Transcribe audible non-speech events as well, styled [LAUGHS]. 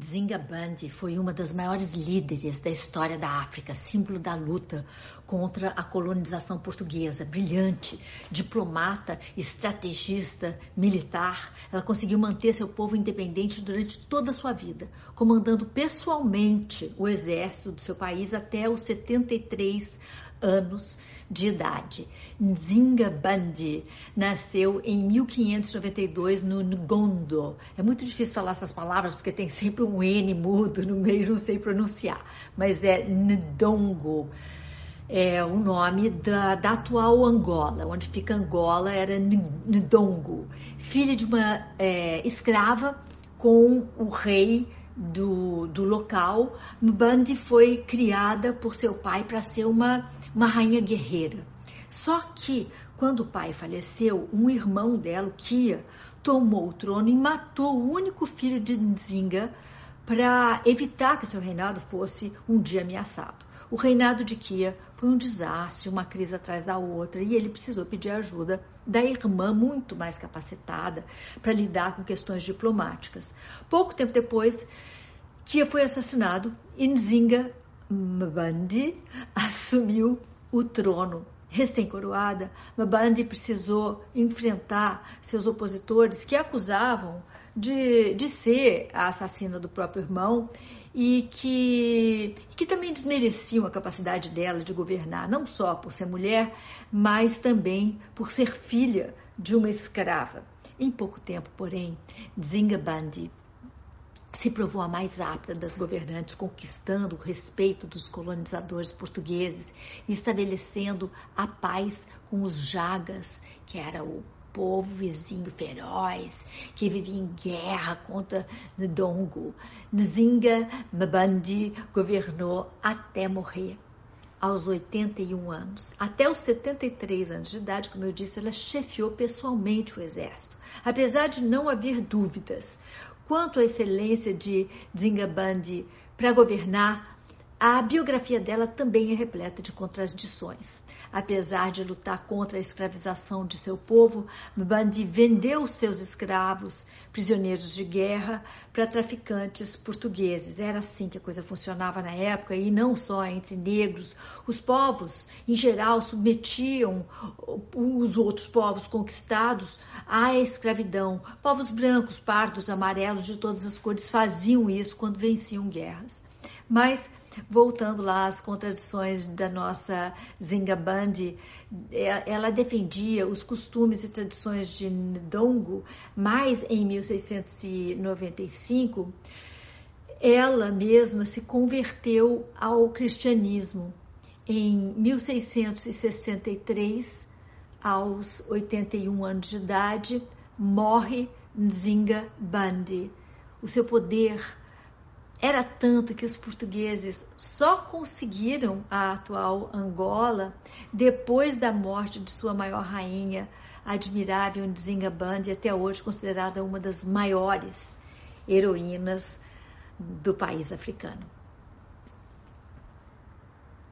Zinga Bandi foi uma das maiores líderes da história da África, símbolo da luta contra a colonização portuguesa. Brilhante, diplomata, estrategista, militar, ela conseguiu manter seu povo independente durante toda a sua vida, comandando pessoalmente o exército do seu país até os 73 anos de idade. Nzinga Bandi nasceu em 1592 no Ngondo. É muito difícil falar essas palavras porque tem sempre um N mudo no meio, não sei pronunciar, mas é Ndongo. É o nome da, da atual Angola, onde fica Angola, era Ndongo. Filha de uma é, escrava com o rei do, do local, Mbandi foi criada por seu pai para ser uma, uma rainha guerreira. Só que, quando o pai faleceu, um irmão dela, Kia, tomou o trono e matou o único filho de Nzinga para evitar que seu reinado fosse um dia ameaçado. O reinado de Kia foi um desastre, uma crise atrás da outra, e ele precisou pedir ajuda da irmã muito mais capacitada para lidar com questões diplomáticas. Pouco tempo depois, Kia foi assassinado e Nzinga Mbandi [LAUGHS] assumiu o trono. Recém-coroada, Mbandi precisou enfrentar seus opositores que acusavam de, de ser a assassina do próprio irmão e que, que também desmereciam a capacidade dela de governar, não só por ser mulher, mas também por ser filha de uma escrava. Em pouco tempo, porém, Zingabandi se provou a mais apta das governantes, conquistando o respeito dos colonizadores portugueses e estabelecendo a paz com os Jagas, que era o povo vizinho feroz que vivia em guerra contra Ndongo. Nzinga Mbandi governou até morrer aos 81 anos. Até os 73 anos de idade, como eu disse, ela chefiou pessoalmente o exército. Apesar de não haver dúvidas quanto à excelência de Bandi para governar, a biografia dela também é repleta de contradições. Apesar de lutar contra a escravização de seu povo, Mbandi vendeu seus escravos, prisioneiros de guerra, para traficantes portugueses. Era assim que a coisa funcionava na época e não só entre negros. Os povos, em geral, submetiam os outros povos conquistados à escravidão. Povos brancos, pardos, amarelos, de todas as cores faziam isso quando venciam guerras. Mas voltando lá às contradições da nossa Zingabandi, é, ela defendia os costumes e tradições de Ndongo, mas em 1695 ela mesma se converteu ao cristianismo. Em 1663, aos 81 anos de idade, morre Nzinga Bandi. O seu poder era tanto que os portugueses só conseguiram a atual Angola depois da morte de sua maior rainha, a admirável Nzinga Bandi, até hoje considerada uma das maiores heroínas do país africano.